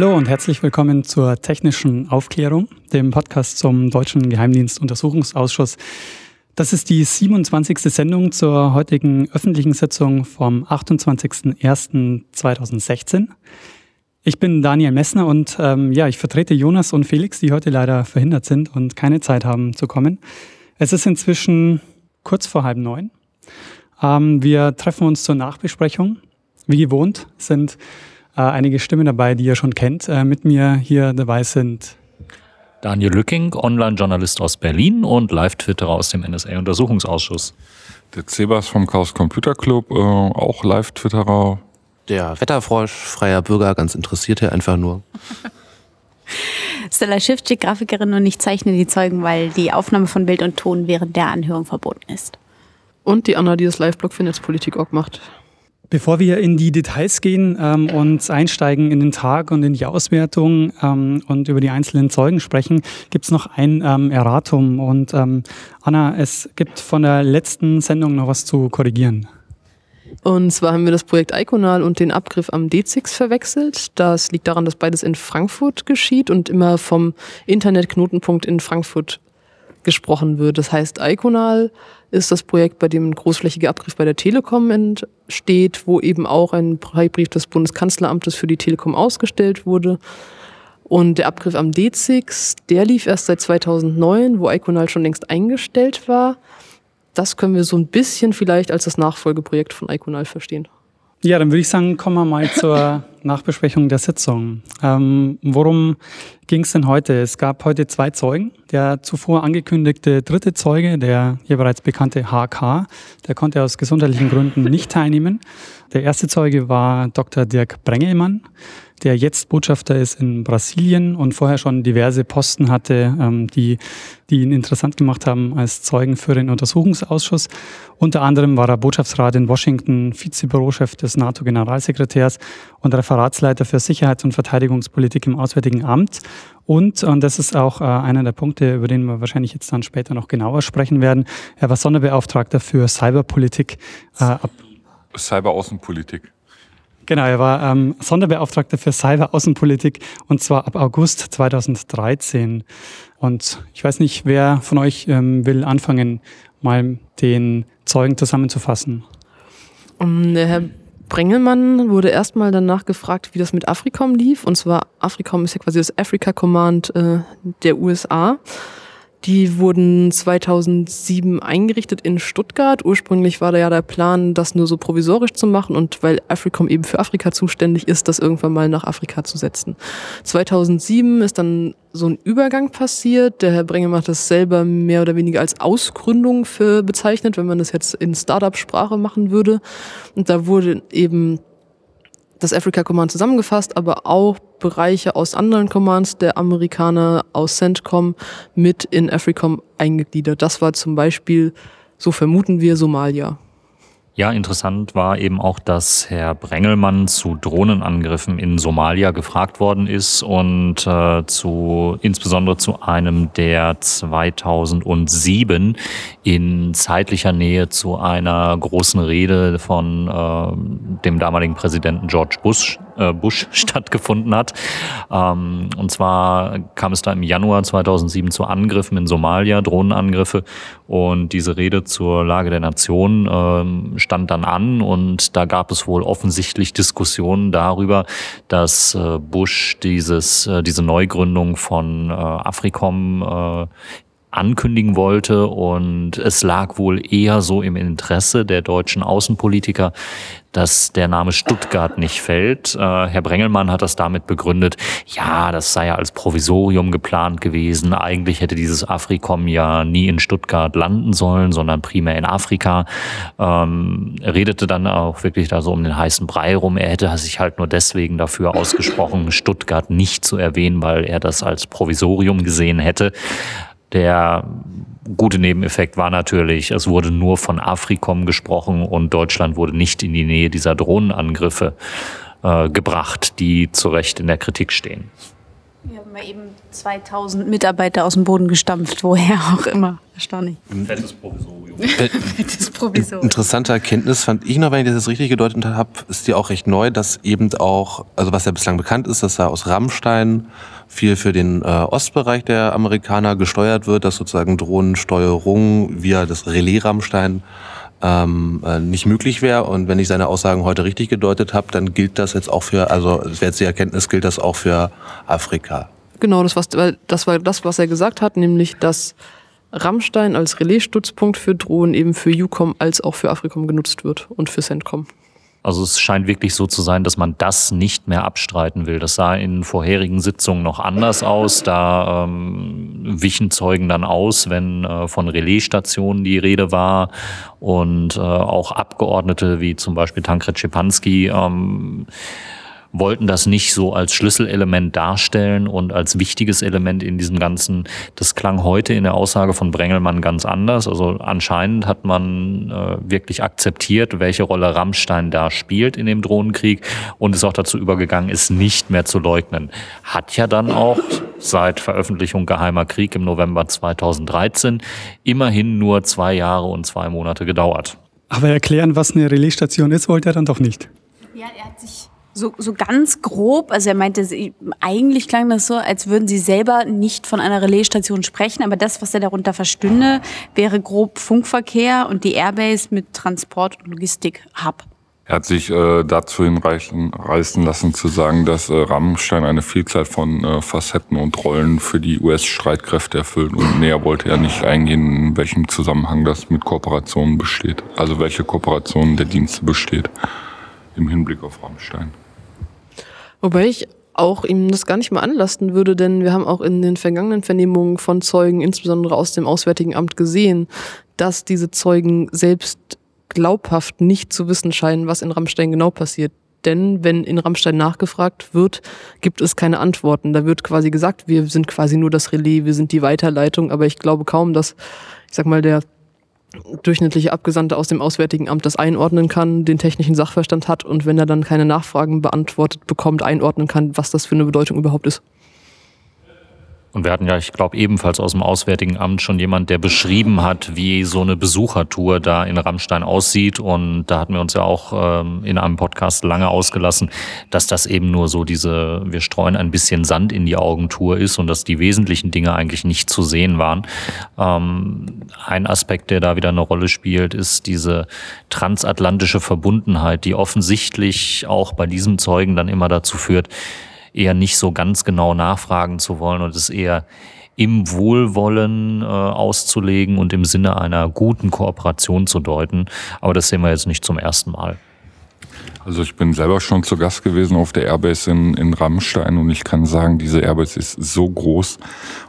Hallo und herzlich willkommen zur technischen Aufklärung, dem Podcast zum Deutschen Geheimdienstuntersuchungsausschuss. Das ist die 27. Sendung zur heutigen öffentlichen Sitzung vom 28.01.2016. Ich bin Daniel Messner und ähm, ja, ich vertrete Jonas und Felix, die heute leider verhindert sind und keine Zeit haben zu kommen. Es ist inzwischen kurz vor halb neun. Ähm, wir treffen uns zur Nachbesprechung. Wie gewohnt sind äh, einige Stimmen dabei, die ihr schon kennt. Äh, mit mir hier dabei sind Daniel Lücking, Online-Journalist aus Berlin und Live-Twitterer aus dem NSA-Untersuchungsausschuss. Der Cebas vom Chaos Computer Club, äh, auch Live-Twitterer. Der Wetterfrosch, freier Bürger, ganz interessiert einfach nur. Stella Schiffczyk, Grafikerin und ich zeichne die Zeugen, weil die Aufnahme von Bild und Ton während der Anhörung verboten ist. Und die Anna, die das Live-Blog für Netzpolitik auch macht. Bevor wir in die Details gehen ähm, und einsteigen in den Tag und in die Auswertung ähm, und über die einzelnen Zeugen sprechen, gibt es noch ein ähm, Erratum. Und ähm, Anna, es gibt von der letzten Sendung noch was zu korrigieren. Und zwar haben wir das Projekt Iconal und den Abgriff am D6 verwechselt. Das liegt daran, dass beides in Frankfurt geschieht und immer vom Internetknotenpunkt in Frankfurt gesprochen wird. Das heißt, Iconal ist das Projekt, bei dem ein großflächiger Abgriff bei der Telekom entsteht, wo eben auch ein Brief des Bundeskanzleramtes für die Telekom ausgestellt wurde. Und der Abgriff am DZIX, der lief erst seit 2009, wo Iconal schon längst eingestellt war. Das können wir so ein bisschen vielleicht als das Nachfolgeprojekt von Iconal verstehen. Ja, dann würde ich sagen, kommen wir mal zur Nachbesprechung der Sitzung. Ähm, worum ging es denn heute? Es gab heute zwei Zeugen. Der zuvor angekündigte dritte Zeuge, der hier bereits bekannte HK, der konnte aus gesundheitlichen Gründen nicht teilnehmen. Der erste Zeuge war Dr. Dirk Brengelmann der jetzt Botschafter ist in Brasilien und vorher schon diverse Posten hatte, ähm, die, die ihn interessant gemacht haben als Zeugen für den Untersuchungsausschuss. Unter anderem war er Botschaftsrat in Washington, Vizebürochef des NATO-Generalsekretärs und Referatsleiter für Sicherheits- und Verteidigungspolitik im Auswärtigen Amt. Und, und das ist auch äh, einer der Punkte, über den wir wahrscheinlich jetzt dann später noch genauer sprechen werden, er war Sonderbeauftragter für Cyberpolitik. Äh, Cyberaußenpolitik. Genau, er war ähm, Sonderbeauftragter für Cyber-Außenpolitik und zwar ab August 2013. Und ich weiß nicht, wer von euch ähm, will anfangen, mal den Zeugen zusammenzufassen. Um, der Herr Brengelmann wurde erstmal danach gefragt, wie das mit Africom lief. Und zwar Africom ist ja quasi das Africa Command äh, der USA. Die wurden 2007 eingerichtet in Stuttgart. Ursprünglich war da ja der Plan, das nur so provisorisch zu machen und weil Africom eben für Afrika zuständig ist, das irgendwann mal nach Afrika zu setzen. 2007 ist dann so ein Übergang passiert. Der Herr Brenge macht das selber mehr oder weniger als Ausgründung für bezeichnet, wenn man das jetzt in Startup-Sprache machen würde. Und da wurde eben das Africa Command zusammengefasst, aber auch Bereiche aus anderen Commands der Amerikaner aus CENTCOM mit in AFRICOM eingegliedert. Das war zum Beispiel, so vermuten wir, Somalia. Ja, interessant war eben auch, dass Herr Brengelmann zu Drohnenangriffen in Somalia gefragt worden ist und äh, zu insbesondere zu einem, der 2007 in zeitlicher Nähe zu einer großen Rede von äh, dem damaligen Präsidenten George Bush äh, Bush stattgefunden hat. Ähm, und zwar kam es da im Januar 2007 zu Angriffen in Somalia, Drohnenangriffe. Und diese Rede zur Lage der Nation ähm, stand dann an und da gab es wohl offensichtlich Diskussionen darüber, dass äh, Bush dieses, äh, diese Neugründung von Africom ankündigen wollte und es lag wohl eher so im Interesse der deutschen Außenpolitiker, dass der Name Stuttgart nicht fällt. Äh, Herr Brengelmann hat das damit begründet, ja, das sei ja als Provisorium geplant gewesen. Eigentlich hätte dieses Afrikom ja nie in Stuttgart landen sollen, sondern primär in Afrika. Ähm, er redete dann auch wirklich da so um den heißen Brei rum. Er hätte sich halt nur deswegen dafür ausgesprochen, Stuttgart nicht zu erwähnen, weil er das als Provisorium gesehen hätte. Der gute Nebeneffekt war natürlich, es wurde nur von Afrikom gesprochen und Deutschland wurde nicht in die Nähe dieser Drohnenangriffe äh, gebracht, die zu Recht in der Kritik stehen. Ja, Mal eben 2000 Mitarbeiter aus dem Boden gestampft, woher auch immer. Erstaunlich. Fettes Provisorium. Das Provisorium. Interessante Erkenntnis fand ich noch, wenn ich das richtig gedeutet habe, ist die auch recht neu, dass eben auch, also was ja bislang bekannt ist, dass da aus Rammstein viel für den äh, Ostbereich der Amerikaner gesteuert wird, dass sozusagen Drohnensteuerung via das Relais Rammstein ähm, äh, nicht möglich wäre. Und wenn ich seine Aussagen heute richtig gedeutet habe, dann gilt das jetzt auch für, also es wäre jetzt die Erkenntnis, gilt das auch für Afrika. Genau, das, was, das war das, was er gesagt hat, nämlich dass Rammstein als Relaisstützpunkt für Drohnen eben für UCOM als auch für Africom genutzt wird und für CENTCOM. Also es scheint wirklich so zu sein, dass man das nicht mehr abstreiten will. Das sah in vorherigen Sitzungen noch anders aus. Da ähm, wichen Zeugen dann aus, wenn äh, von Relaisstationen die Rede war und äh, auch Abgeordnete wie zum Beispiel Tankred Schipanski ähm, wollten das nicht so als Schlüsselelement darstellen und als wichtiges Element in diesem Ganzen. Das klang heute in der Aussage von Brengelmann ganz anders. Also anscheinend hat man äh, wirklich akzeptiert, welche Rolle Rammstein da spielt in dem Drohnenkrieg und ist auch dazu übergegangen, es nicht mehr zu leugnen. Hat ja dann auch seit Veröffentlichung Geheimer Krieg im November 2013 immerhin nur zwei Jahre und zwei Monate gedauert. Aber erklären, was eine Relaisstation ist, wollte er dann doch nicht. Ja, er hat sich so, so ganz grob, also er meinte, eigentlich klang das so, als würden sie selber nicht von einer Relaisstation sprechen, aber das, was er darunter verstünde, wäre grob Funkverkehr und die Airbase mit Transport und Logistik-Hub. Er hat sich äh, dazu hinreißen reißen lassen zu sagen, dass äh, Rammstein eine Vielzahl von äh, Facetten und Rollen für die US-Streitkräfte erfüllt und näher wollte er nicht eingehen, in welchem Zusammenhang das mit Kooperationen besteht. Also welche Kooperationen der Dienste besteht im Hinblick auf Rammstein. Wobei ich auch ihm das gar nicht mal anlasten würde, denn wir haben auch in den vergangenen Vernehmungen von Zeugen, insbesondere aus dem Auswärtigen Amt, gesehen, dass diese Zeugen selbst glaubhaft nicht zu wissen scheinen, was in Rammstein genau passiert. Denn wenn in Rammstein nachgefragt wird, gibt es keine Antworten. Da wird quasi gesagt, wir sind quasi nur das Relais, wir sind die Weiterleitung, aber ich glaube kaum, dass, ich sag mal, der durchschnittliche Abgesandte aus dem Auswärtigen Amt das einordnen kann, den technischen Sachverstand hat und wenn er dann keine Nachfragen beantwortet bekommt, einordnen kann, was das für eine Bedeutung überhaupt ist. Und wir hatten ja, ich glaube, ebenfalls aus dem Auswärtigen Amt schon jemand, der beschrieben hat, wie so eine Besuchertour da in Rammstein aussieht. Und da hatten wir uns ja auch ähm, in einem Podcast lange ausgelassen, dass das eben nur so diese, wir streuen ein bisschen Sand in die Augentour ist und dass die wesentlichen Dinge eigentlich nicht zu sehen waren. Ähm, ein Aspekt, der da wieder eine Rolle spielt, ist diese transatlantische Verbundenheit, die offensichtlich auch bei diesem Zeugen dann immer dazu führt, eher nicht so ganz genau nachfragen zu wollen und es eher im Wohlwollen äh, auszulegen und im Sinne einer guten Kooperation zu deuten. Aber das sehen wir jetzt nicht zum ersten Mal. Also ich bin selber schon zu Gast gewesen auf der Airbase in, in Rammstein und ich kann sagen, diese Airbase ist so groß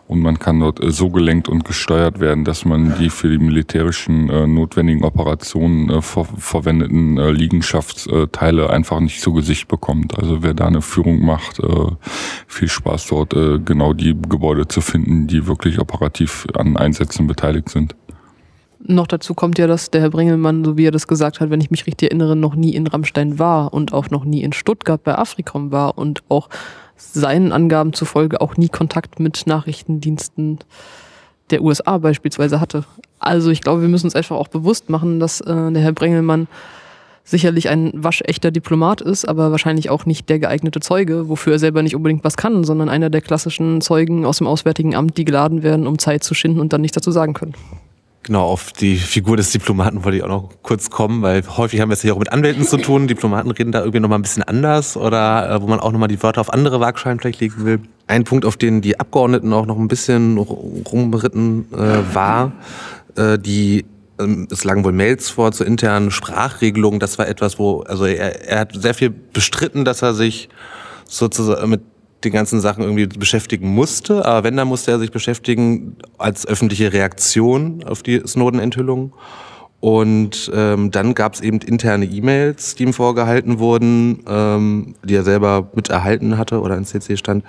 und man kann dort äh, so gelenkt und gesteuert werden, dass man die für die militärischen äh, notwendigen Operationen äh, ver verwendeten äh, Liegenschaftsteile einfach nicht zu Gesicht bekommt. Also wer da eine Führung macht, äh, viel Spaß dort, äh, genau die Gebäude zu finden, die wirklich operativ an Einsätzen beteiligt sind. Noch dazu kommt ja, dass der Herr Bringelmann, so wie er das gesagt hat, wenn ich mich richtig erinnere, noch nie in Rammstein war und auch noch nie in Stuttgart bei Afrikom war und auch seinen Angaben zufolge auch nie Kontakt mit Nachrichtendiensten der USA beispielsweise hatte. Also ich glaube, wir müssen uns einfach auch bewusst machen, dass äh, der Herr Brengelmann sicherlich ein waschechter Diplomat ist, aber wahrscheinlich auch nicht der geeignete Zeuge, wofür er selber nicht unbedingt was kann, sondern einer der klassischen Zeugen aus dem Auswärtigen Amt, die geladen werden, um Zeit zu schinden und dann nichts dazu sagen können. Genau, auf die Figur des Diplomaten wollte ich auch noch kurz kommen, weil häufig haben wir es hier auch mit Anwälten zu tun. Diplomaten reden da irgendwie nochmal ein bisschen anders oder äh, wo man auch nochmal die Wörter auf andere Waagschalen vielleicht legen will. Ein Punkt, auf den die Abgeordneten auch noch ein bisschen rumritten äh, war, äh, die ähm, es lagen wohl Mails vor zur internen Sprachregelung. Das war etwas, wo, also er, er hat sehr viel bestritten, dass er sich sozusagen mit den ganzen Sachen irgendwie beschäftigen musste. Aber wenn, dann musste er sich beschäftigen als öffentliche Reaktion auf die Snowden-Enthüllung. Und ähm, dann gab es eben interne E-Mails, die ihm vorgehalten wurden, ähm, die er selber mit erhalten hatte oder in CC stand,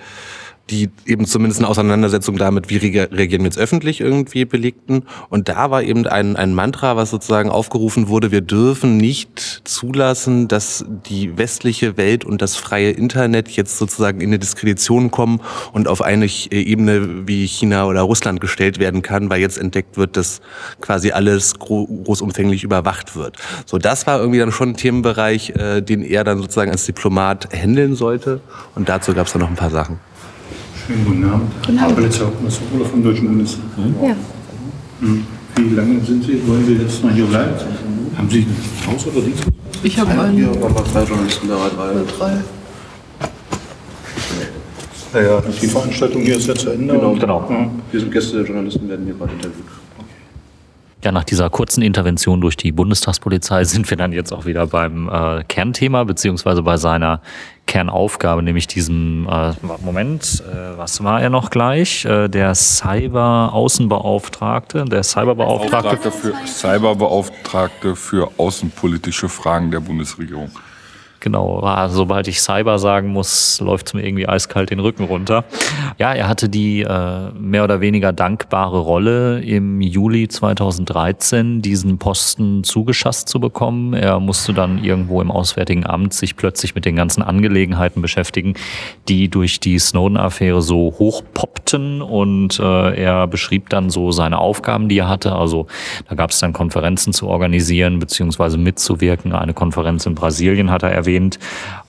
die eben zumindest eine Auseinandersetzung damit, wie reagieren wir jetzt öffentlich irgendwie belegten. Und da war eben ein, ein Mantra, was sozusagen aufgerufen wurde, wir dürfen nicht zulassen, dass die westliche Welt und das freie Internet jetzt sozusagen in eine Diskredition kommen und auf eine Ebene wie China oder Russland gestellt werden kann, weil jetzt entdeckt wird, dass quasi alles großumfänglich überwacht wird. So, das war irgendwie dann schon ein Themenbereich, äh, den er dann sozusagen als Diplomat handeln sollte. Und dazu gab es dann noch ein paar Sachen. Schönen guten Abend. Guten Abend. Polizei Hauptmann vom Deutschen Bundestag. Ja. Hm. Wie lange sind Sie? Wollen Sie jetzt mal hier bleiben? Haben Sie ein Haus oder Dienst? Ich habe einen. Hier waren wir drei Journalisten da. Drei. Drei. Naja, die Veranstaltung hier ist ja zu Ende. Genau, genau. Ja, wir sind Gäste der Journalisten, werden hier gerade interviewt. Ja, nach dieser kurzen Intervention durch die Bundestagspolizei sind wir dann jetzt auch wieder beim äh, Kernthema beziehungsweise bei seiner Kernaufgabe, nämlich diesem äh, Moment, äh, was war er noch gleich? Äh, der Cyber-Außenbeauftragte, der Cyberbeauftragte für Cyberbeauftragte für außenpolitische Fragen der Bundesregierung. Genau, sobald ich Cyber sagen muss, läuft es mir irgendwie eiskalt den Rücken runter. Ja, er hatte die äh, mehr oder weniger dankbare Rolle, im Juli 2013 diesen Posten zugeschasst zu bekommen. Er musste dann irgendwo im Auswärtigen Amt sich plötzlich mit den ganzen Angelegenheiten beschäftigen, die durch die Snowden-Affäre so hochpoppten. Und äh, er beschrieb dann so seine Aufgaben, die er hatte. Also da gab es dann Konferenzen zu organisieren beziehungsweise mitzuwirken. Eine Konferenz in Brasilien hat er erwähnt erwähnt.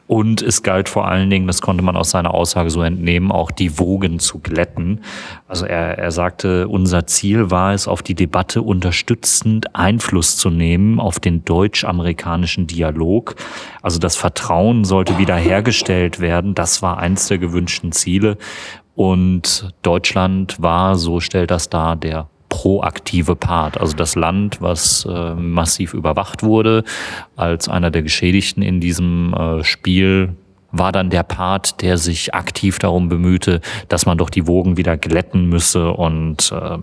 Und es galt vor allen Dingen, das konnte man aus seiner Aussage so entnehmen, auch die Wogen zu glätten. Also er, er sagte, unser Ziel war es, auf die Debatte unterstützend Einfluss zu nehmen auf den deutsch-amerikanischen Dialog. Also das Vertrauen sollte wiederhergestellt werden. Das war eins der gewünschten Ziele. Und Deutschland war, so stellt das dar, der proaktive Part, also das Land, was äh, massiv überwacht wurde, als einer der Geschädigten in diesem äh, Spiel war dann der Part, der sich aktiv darum bemühte, dass man doch die Wogen wieder glätten müsse und äh,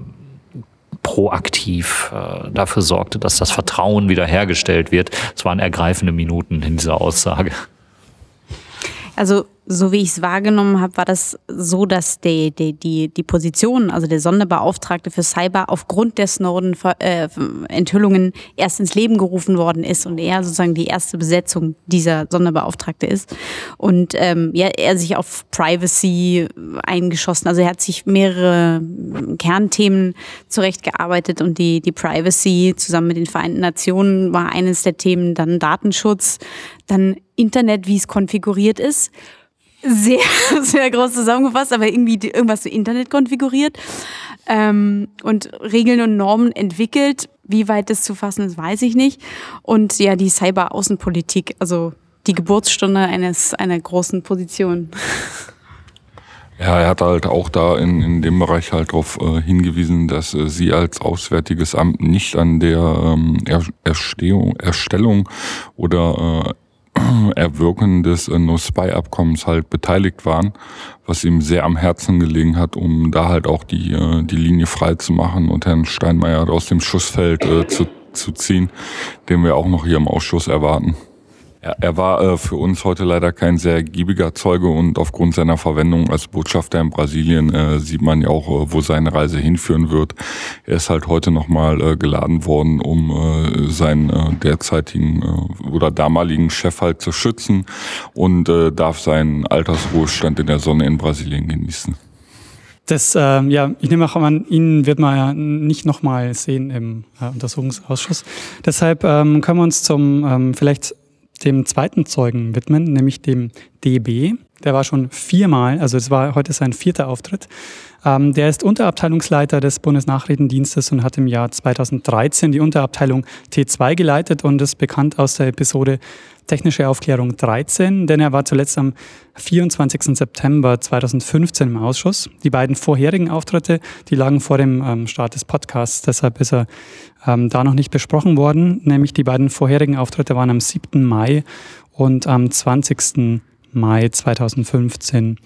proaktiv äh, dafür sorgte, dass das Vertrauen wiederhergestellt wird. Es waren ergreifende Minuten in dieser Aussage. Also so wie ich es wahrgenommen habe, war das so, dass die, die, die, die Position, also der Sonderbeauftragte für Cyber, aufgrund der Snowden-Enthüllungen äh, erst ins Leben gerufen worden ist und er sozusagen die erste Besetzung dieser Sonderbeauftragte ist. Und ähm, ja, er sich auf Privacy eingeschossen. Also er hat sich mehrere Kernthemen zurechtgearbeitet und die, die Privacy zusammen mit den Vereinten Nationen war eines der Themen, dann Datenschutz, dann Internet, wie es konfiguriert ist sehr, sehr groß zusammengefasst, aber irgendwie irgendwas zu Internet konfiguriert ähm, und Regeln und Normen entwickelt. Wie weit das zu fassen ist, weiß ich nicht. Und ja, die Cyber-Außenpolitik, also die Geburtsstunde eines einer großen Position. Ja, er hat halt auch da in, in dem Bereich halt darauf äh, hingewiesen, dass äh, sie als Auswärtiges Amt nicht an der ähm, Erstehung, Erstellung oder äh, Erwirken des No-Spy-Abkommens halt beteiligt waren, was ihm sehr am Herzen gelegen hat, um da halt auch die, äh, die Linie frei zu machen und Herrn Steinmeier aus dem Schussfeld äh, zu, zu ziehen, den wir auch noch hier im Ausschuss erwarten. Er, er war äh, für uns heute leider kein sehr giebiger Zeuge und aufgrund seiner Verwendung als Botschafter in Brasilien äh, sieht man ja auch, äh, wo seine Reise hinführen wird. Er ist halt heute nochmal äh, geladen worden, um äh, seinen äh, derzeitigen äh, oder damaligen Chef halt zu schützen und äh, darf seinen Altersruhestand in der Sonne in Brasilien genießen. Das, äh, ja, ich nehme auch an, ihn wird man ja nicht nochmal sehen im äh, Untersuchungsausschuss. Deshalb ähm, können wir uns zum ähm, vielleicht dem zweiten Zeugen widmen, nämlich dem DB. Der war schon viermal, also es war heute sein vierter Auftritt. Ähm, der ist Unterabteilungsleiter des Bundesnachrichtendienstes und hat im Jahr 2013 die Unterabteilung T2 geleitet und ist bekannt aus der Episode Technische Aufklärung 13, denn er war zuletzt am 24. September 2015 im Ausschuss. Die beiden vorherigen Auftritte, die lagen vor dem ähm, Start des Podcasts, deshalb ist er ähm, da noch nicht besprochen worden. Nämlich die beiden vorherigen Auftritte waren am 7. Mai und am 20. Mai 2015.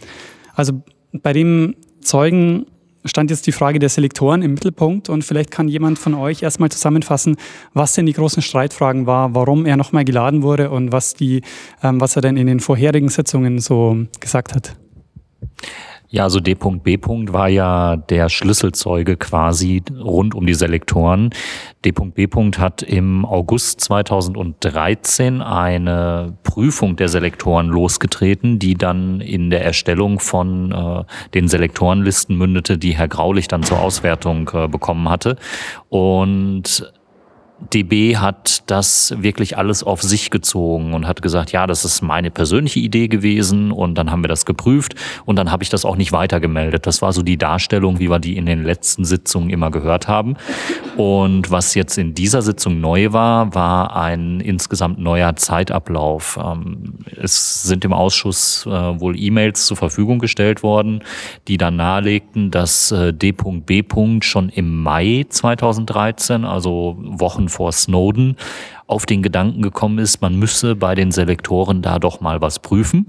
Also bei dem Zeugen stand jetzt die Frage der Selektoren im Mittelpunkt und vielleicht kann jemand von euch erstmal zusammenfassen, was denn die großen Streitfragen war, warum er nochmal geladen wurde und was, die, ähm, was er denn in den vorherigen Sitzungen so gesagt hat. Ja, also D.B. war ja der Schlüsselzeuge quasi rund um die Selektoren. D.B. hat im August 2013 eine Prüfung der Selektoren losgetreten, die dann in der Erstellung von äh, den Selektorenlisten mündete, die Herr Graulich dann zur Auswertung äh, bekommen hatte. Und DB hat das wirklich alles auf sich gezogen und hat gesagt, ja, das ist meine persönliche Idee gewesen und dann haben wir das geprüft und dann habe ich das auch nicht weitergemeldet. Das war so die Darstellung, wie wir die in den letzten Sitzungen immer gehört haben. Und was jetzt in dieser Sitzung neu war, war ein insgesamt neuer Zeitablauf. Ähm, es sind im Ausschuss äh, wohl E-Mails zur Verfügung gestellt worden, die dann nahelegten, dass äh, D.B. schon im Mai 2013, also Wochen vor Snowden auf den Gedanken gekommen ist, man müsse bei den Selektoren da doch mal was prüfen.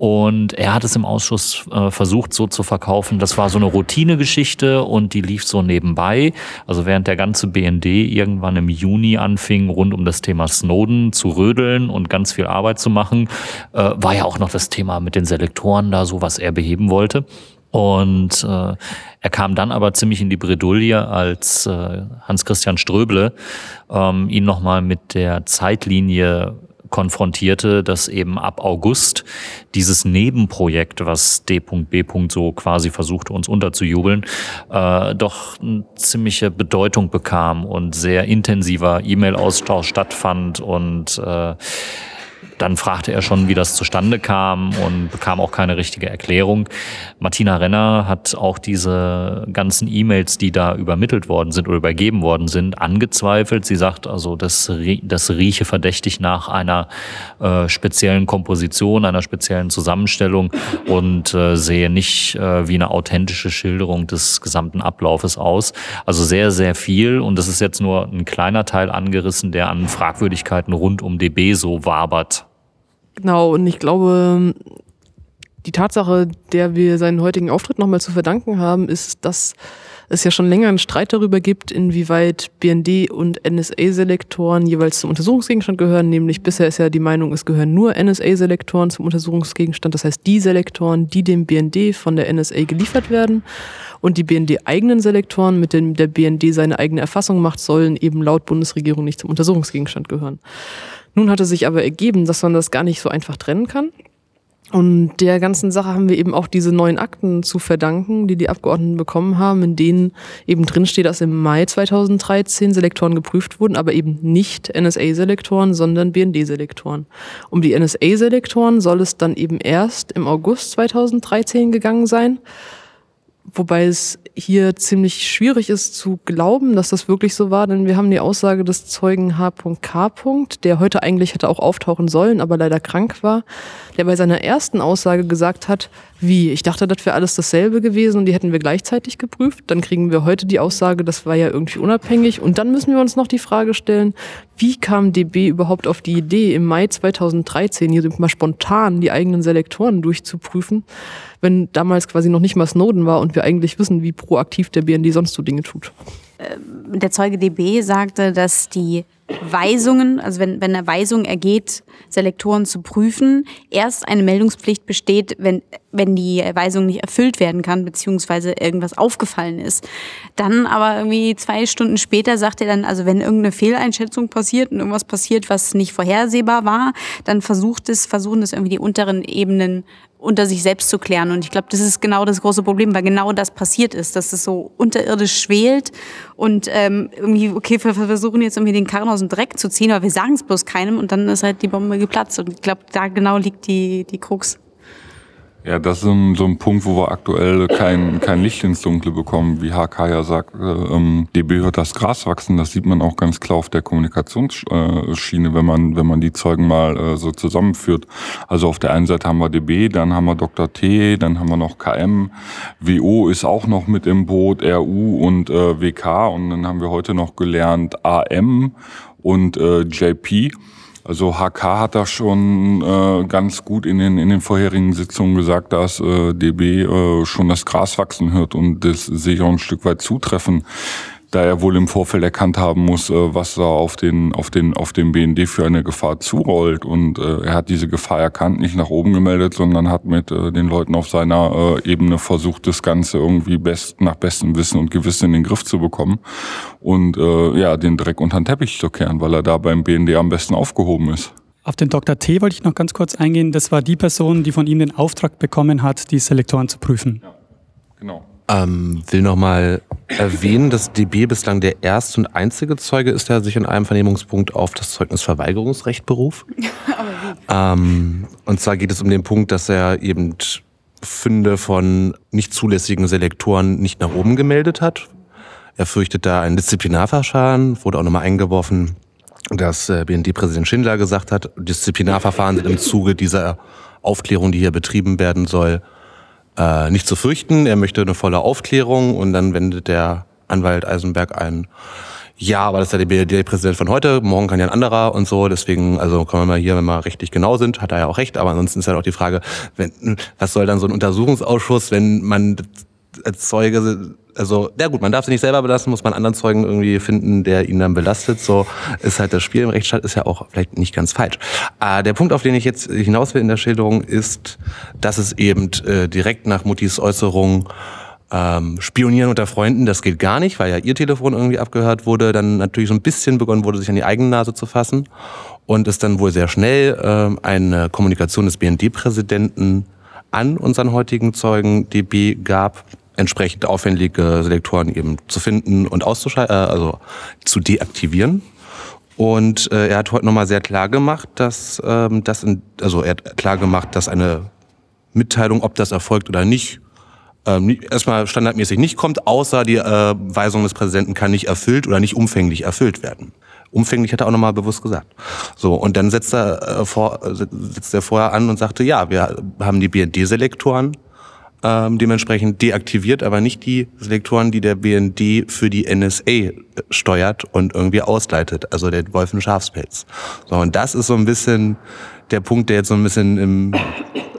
Und er hat es im Ausschuss äh, versucht, so zu verkaufen. Das war so eine Routinegeschichte und die lief so nebenbei. Also während der ganze BND irgendwann im Juni anfing, rund um das Thema Snowden zu rödeln und ganz viel Arbeit zu machen, äh, war ja auch noch das Thema mit den Selektoren da so, was er beheben wollte. Und äh, er kam dann aber ziemlich in die Bredouille, als äh, Hans-Christian Ströble ähm, ihn nochmal mit der Zeitlinie konfrontierte, dass eben ab August dieses Nebenprojekt, was D.B. so quasi versuchte, uns unterzujubeln, äh, doch eine ziemliche Bedeutung bekam und sehr intensiver E-Mail-Austausch stattfand und äh, dann fragte er schon, wie das zustande kam und bekam auch keine richtige Erklärung. Martina Renner hat auch diese ganzen E-Mails, die da übermittelt worden sind oder übergeben worden sind, angezweifelt. Sie sagt also, das, das rieche verdächtig nach einer äh, speziellen Komposition, einer speziellen Zusammenstellung und äh, sehe nicht äh, wie eine authentische Schilderung des gesamten Ablaufes aus. Also sehr, sehr viel und das ist jetzt nur ein kleiner Teil angerissen, der an Fragwürdigkeiten rund um DB so wabert. Genau, und ich glaube, die Tatsache, der wir seinen heutigen Auftritt nochmal zu verdanken haben, ist, dass es ja schon länger einen Streit darüber gibt, inwieweit BND und NSA-Selektoren jeweils zum Untersuchungsgegenstand gehören. Nämlich bisher ist ja die Meinung, es gehören nur NSA-Selektoren zum Untersuchungsgegenstand. Das heißt, die Selektoren, die dem BND von der NSA geliefert werden und die BND-eigenen Selektoren, mit denen der BND seine eigene Erfassung macht, sollen eben laut Bundesregierung nicht zum Untersuchungsgegenstand gehören. Nun hatte sich aber ergeben, dass man das gar nicht so einfach trennen kann. Und der ganzen Sache haben wir eben auch diese neuen Akten zu verdanken, die die Abgeordneten bekommen haben, in denen eben drinsteht, dass im Mai 2013 Selektoren geprüft wurden, aber eben nicht NSA-Selektoren, sondern BND-Selektoren. Um die NSA-Selektoren soll es dann eben erst im August 2013 gegangen sein. Wobei es hier ziemlich schwierig ist zu glauben, dass das wirklich so war, denn wir haben die Aussage des Zeugen H.K., der heute eigentlich hätte auch auftauchen sollen, aber leider krank war, der bei seiner ersten Aussage gesagt hat, wie, ich dachte, das wäre alles dasselbe gewesen und die hätten wir gleichzeitig geprüft. Dann kriegen wir heute die Aussage, das war ja irgendwie unabhängig. Und dann müssen wir uns noch die Frage stellen, wie kam DB überhaupt auf die Idee, im Mai 2013 hier mal spontan die eigenen Selektoren durchzuprüfen, wenn damals quasi noch nicht mal Snowden war und wir eigentlich wissen, wie proaktiv der BND sonst so Dinge tut. Ähm, der Zeuge DB sagte, dass die Weisungen, also wenn, wenn eine Weisung ergeht, Selektoren zu prüfen, erst eine Meldungspflicht besteht, wenn, wenn die Weisung nicht erfüllt werden kann, beziehungsweise irgendwas aufgefallen ist. Dann aber irgendwie zwei Stunden später sagt er dann, also wenn irgendeine Fehleinschätzung passiert und irgendwas passiert, was nicht vorhersehbar war, dann versucht es, versuchen es irgendwie die unteren Ebenen unter sich selbst zu klären. Und ich glaube, das ist genau das große Problem, weil genau das passiert ist, dass es so unterirdisch schwelt und ähm, irgendwie, okay, wir versuchen jetzt irgendwie den Karren aus dem Dreck zu ziehen, aber wir sagen es bloß keinem und dann ist halt die Bombe geplatzt. Und ich glaube, da genau liegt die, die Krux. Ja, das ist so ein, Punkt, wo wir aktuell kein, kein Licht ins Dunkle bekommen. Wie HK ja sagt, ähm, DB hört das Gras wachsen. Das sieht man auch ganz klar auf der Kommunikationsschiene, wenn man, wenn man die Zeugen mal äh, so zusammenführt. Also auf der einen Seite haben wir DB, dann haben wir Dr. T, dann haben wir noch KM, WO ist auch noch mit im Boot, RU und äh, WK und dann haben wir heute noch gelernt AM und äh, JP. Also HK hat da schon äh, ganz gut in den, in den vorherigen Sitzungen gesagt, dass äh, DB äh, schon das Gras wachsen hört und das sehe ich auch ein Stück weit zutreffen. Da er wohl im Vorfeld erkannt haben muss, äh, was da auf den, auf den, auf den BND für eine Gefahr zurollt. Und äh, er hat diese Gefahr erkannt, nicht nach oben gemeldet, sondern hat mit äh, den Leuten auf seiner äh, Ebene versucht, das Ganze irgendwie best, nach bestem Wissen und Gewissen in den Griff zu bekommen und äh, ja, den Dreck unter den Teppich zu kehren, weil er da beim BND am besten aufgehoben ist. Auf den Dr. T wollte ich noch ganz kurz eingehen. Das war die Person, die von ihm den Auftrag bekommen hat, die Selektoren zu prüfen. Ja, genau. Ähm, will nochmal erwähnen, dass DB bislang der erste und einzige Zeuge ist, der sich in einem Vernehmungspunkt auf das Zeugnisverweigerungsrecht beruft. ähm, und zwar geht es um den Punkt, dass er eben Funde von nicht zulässigen Selektoren nicht nach oben gemeldet hat. Er fürchtet da ein Disziplinarverfahren, wurde auch nochmal eingeworfen, dass äh, BND-Präsident Schindler gesagt hat, Disziplinarverfahren sind im Zuge dieser Aufklärung, die hier betrieben werden soll, äh, nicht zu fürchten. Er möchte eine volle Aufklärung und dann wendet der Anwalt Eisenberg ein, ja, aber das ist ja der BRD-Präsident von heute, morgen kann ja ein anderer und so, deswegen, also kommen wir mal hier, wenn wir richtig genau sind, hat er ja auch recht, aber ansonsten ist halt auch die Frage, wenn, was soll dann so ein Untersuchungsausschuss, wenn man als Zeuge, also, ja gut, man darf sie nicht selber belasten, muss man anderen Zeugen irgendwie finden, der ihn dann belastet. So ist halt das Spiel im Rechtsstaat, ist ja auch vielleicht nicht ganz falsch. Äh, der Punkt, auf den ich jetzt hinaus will in der Schilderung, ist, dass es eben äh, direkt nach Muttis Äußerung ähm, Spionieren unter Freunden, das geht gar nicht, weil ja ihr Telefon irgendwie abgehört wurde, dann natürlich so ein bisschen begonnen wurde, sich an die eigene Nase zu fassen und es dann wohl sehr schnell äh, eine Kommunikation des BND-Präsidenten an unseren heutigen Zeugen DB gab, entsprechend aufwendige Selektoren eben zu finden und auszuschalten, äh, also zu deaktivieren. Und äh, er hat heute nochmal sehr klar gemacht, dass ähm, das, in, also er hat klar gemacht, dass eine Mitteilung, ob das erfolgt oder nicht, ähm, erstmal standardmäßig nicht kommt, außer die äh, Weisung des Präsidenten kann nicht erfüllt oder nicht umfänglich erfüllt werden. Umfänglich hat er auch nochmal bewusst gesagt. So, und dann setzt er, äh, vor, setzt er vorher an und sagte, ja, wir haben die BND-Selektoren, ähm, dementsprechend deaktiviert, aber nicht die Selektoren, die der BND für die NSA steuert und irgendwie ausleitet, also der Wolfen Schafspelz. So, und das ist so ein bisschen der Punkt, der jetzt so ein bisschen im,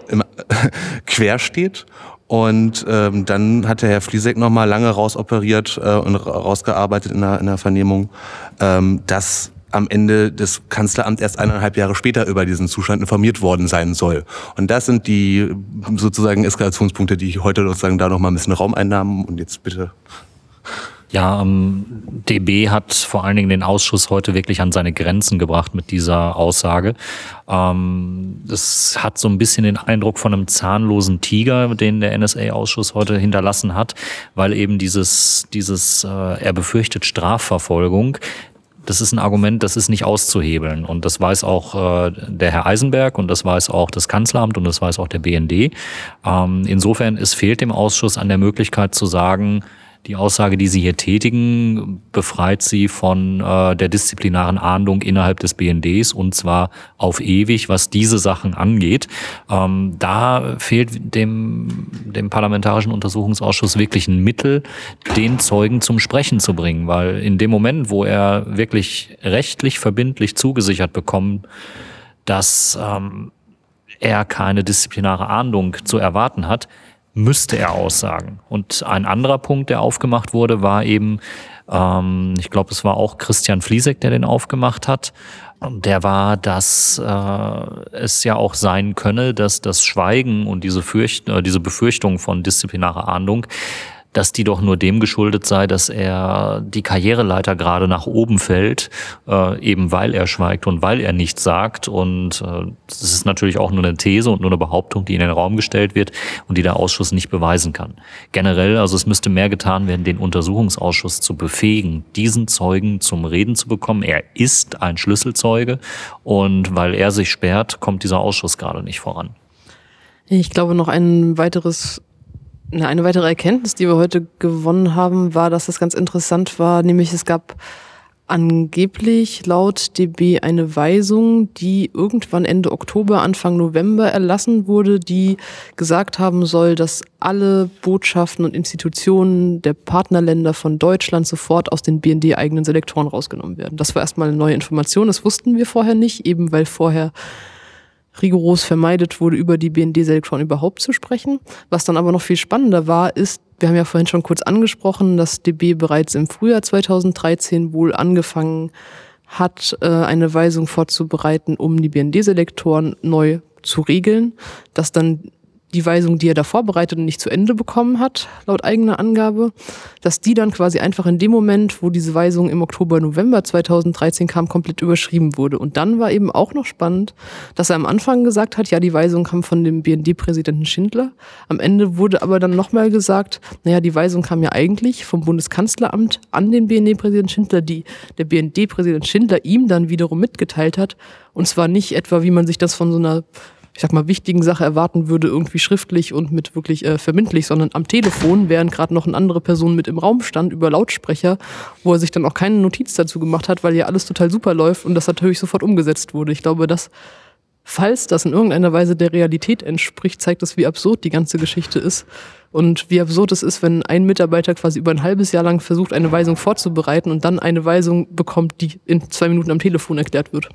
im quer steht. Und ähm, dann hat der Herr Fliesek noch mal lange rausoperiert äh, und rausgearbeitet in der, in der Vernehmung, ähm, dass am Ende des Kanzleramts erst eineinhalb Jahre später über diesen Zustand informiert worden sein soll. Und das sind die sozusagen Eskalationspunkte, die ich heute sozusagen da noch mal ein bisschen Raum einnahmen. Und jetzt bitte. Ja, ähm, DB hat vor allen Dingen den Ausschuss heute wirklich an seine Grenzen gebracht mit dieser Aussage. Ähm, das hat so ein bisschen den Eindruck von einem zahnlosen Tiger, den der NSA-Ausschuss heute hinterlassen hat, weil eben dieses, dieses, äh, er befürchtet Strafverfolgung, das ist ein Argument, das ist nicht auszuhebeln. Und das weiß auch äh, der Herr Eisenberg und das weiß auch das Kanzleramt und das weiß auch der BND. Ähm, insofern, es fehlt dem Ausschuss an der Möglichkeit zu sagen, die Aussage, die Sie hier tätigen, befreit Sie von äh, der disziplinaren Ahndung innerhalb des BNDs und zwar auf ewig, was diese Sachen angeht. Ähm, da fehlt dem, dem Parlamentarischen Untersuchungsausschuss wirklich ein Mittel, den Zeugen zum Sprechen zu bringen, weil in dem Moment, wo er wirklich rechtlich verbindlich zugesichert bekommt, dass ähm, er keine disziplinare Ahndung zu erwarten hat, müsste er aussagen. Und ein anderer Punkt, der aufgemacht wurde, war eben, ähm, ich glaube, es war auch Christian Fliesek, der den aufgemacht hat. Der war, dass äh, es ja auch sein könne, dass das Schweigen und diese, Fürcht, äh, diese Befürchtung von disziplinarer Ahndung dass die doch nur dem geschuldet sei, dass er die Karriereleiter gerade nach oben fällt, äh, eben weil er schweigt und weil er nichts sagt. Und äh, das ist natürlich auch nur eine These und nur eine Behauptung, die in den Raum gestellt wird und die der Ausschuss nicht beweisen kann. Generell, also es müsste mehr getan werden, den Untersuchungsausschuss zu befähigen, diesen Zeugen zum Reden zu bekommen. Er ist ein Schlüsselzeuge und weil er sich sperrt, kommt dieser Ausschuss gerade nicht voran. Ich glaube, noch ein weiteres eine weitere Erkenntnis, die wir heute gewonnen haben, war, dass das ganz interessant war, nämlich es gab angeblich laut DB eine Weisung, die irgendwann Ende Oktober, Anfang November erlassen wurde, die gesagt haben soll, dass alle Botschaften und Institutionen der Partnerländer von Deutschland sofort aus den BND-eigenen Selektoren rausgenommen werden. Das war erstmal eine neue Information, das wussten wir vorher nicht, eben weil vorher rigoros vermeidet wurde, über die BND-Selektoren überhaupt zu sprechen. Was dann aber noch viel spannender war, ist, Wir haben ja vorhin schon kurz angesprochen, dass DB bereits im Frühjahr 2013 wohl angefangen hat, äh, eine Weisung vorzubereiten, um die BND-Selektoren neu zu regeln, dass dann die Weisung, die er da vorbereitet und nicht zu Ende bekommen hat, laut eigener Angabe, dass die dann quasi einfach in dem Moment, wo diese Weisung im Oktober, November 2013 kam, komplett überschrieben wurde. Und dann war eben auch noch spannend, dass er am Anfang gesagt hat, ja, die Weisung kam von dem BND-Präsidenten Schindler. Am Ende wurde aber dann nochmal gesagt, naja, die Weisung kam ja eigentlich vom Bundeskanzleramt an den BND-Präsidenten Schindler, die der BND-Präsident Schindler ihm dann wiederum mitgeteilt hat. Und zwar nicht etwa, wie man sich das von so einer ich sag mal, wichtigen Sache erwarten würde, irgendwie schriftlich und mit wirklich äh, verbindlich, sondern am Telefon, während gerade noch eine andere Person mit im Raum stand über Lautsprecher, wo er sich dann auch keine Notiz dazu gemacht hat, weil ja alles total super läuft und das natürlich sofort umgesetzt wurde. Ich glaube, dass, falls das in irgendeiner Weise der Realität entspricht, zeigt das, wie absurd die ganze Geschichte ist. Und wie absurd es ist, wenn ein Mitarbeiter quasi über ein halbes Jahr lang versucht, eine Weisung vorzubereiten und dann eine Weisung bekommt, die in zwei Minuten am Telefon erklärt wird.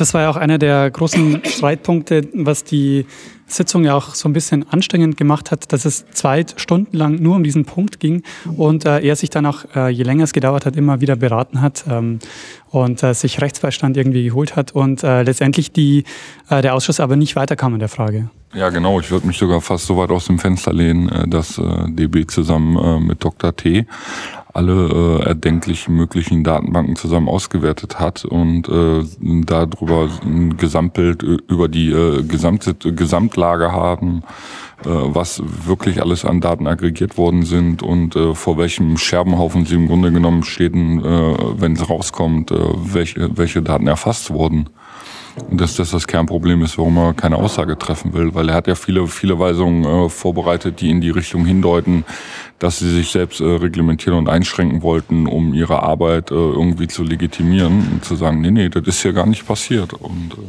Das war ja auch einer der großen Streitpunkte, was die Sitzung ja auch so ein bisschen anstrengend gemacht hat, dass es zwei Stunden lang nur um diesen Punkt ging und äh, er sich dann auch, äh, je länger es gedauert hat, immer wieder beraten hat ähm, und äh, sich Rechtsbeistand irgendwie geholt hat und äh, letztendlich die, äh, der Ausschuss aber nicht weiterkam in der Frage. Ja, genau. Ich würde mich sogar fast so weit aus dem Fenster lehnen, äh, dass DB zusammen mit Dr. T alle äh, erdenklichen möglichen Datenbanken zusammen ausgewertet hat und äh, darüber ein Gesamtbild über die äh, gesamte Gesamtlage haben, äh, was wirklich alles an Daten aggregiert worden sind und äh, vor welchem Scherbenhaufen sie im Grunde genommen stehen, äh, wenn es rauskommt, äh, welche, welche Daten erfasst wurden. Und dass das das Kernproblem ist, warum er keine Aussage treffen will, weil er hat ja viele, viele Weisungen äh, vorbereitet, die in die Richtung hindeuten, dass sie sich selbst äh, reglementieren und einschränken wollten, um ihre Arbeit äh, irgendwie zu legitimieren und zu sagen, nee, nee, das ist hier gar nicht passiert. Und äh,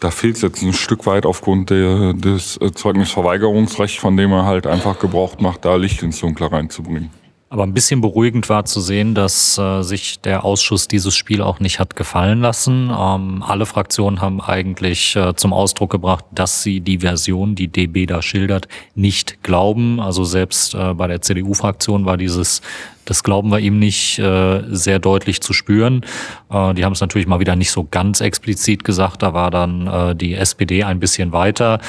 da fehlt es jetzt ein Stück weit aufgrund der, des äh, Zeugnisverweigerungsrechts, von dem er halt einfach gebraucht macht, da Licht ins Dunkle reinzubringen. Aber ein bisschen beruhigend war zu sehen, dass äh, sich der Ausschuss dieses Spiel auch nicht hat gefallen lassen. Ähm, alle Fraktionen haben eigentlich äh, zum Ausdruck gebracht, dass sie die Version, die DB da schildert, nicht glauben. Also selbst äh, bei der CDU-Fraktion war dieses das glauben wir ihm nicht äh, sehr deutlich zu spüren. Äh, die haben es natürlich mal wieder nicht so ganz explizit gesagt. Da war dann äh, die SPD ein bisschen weiter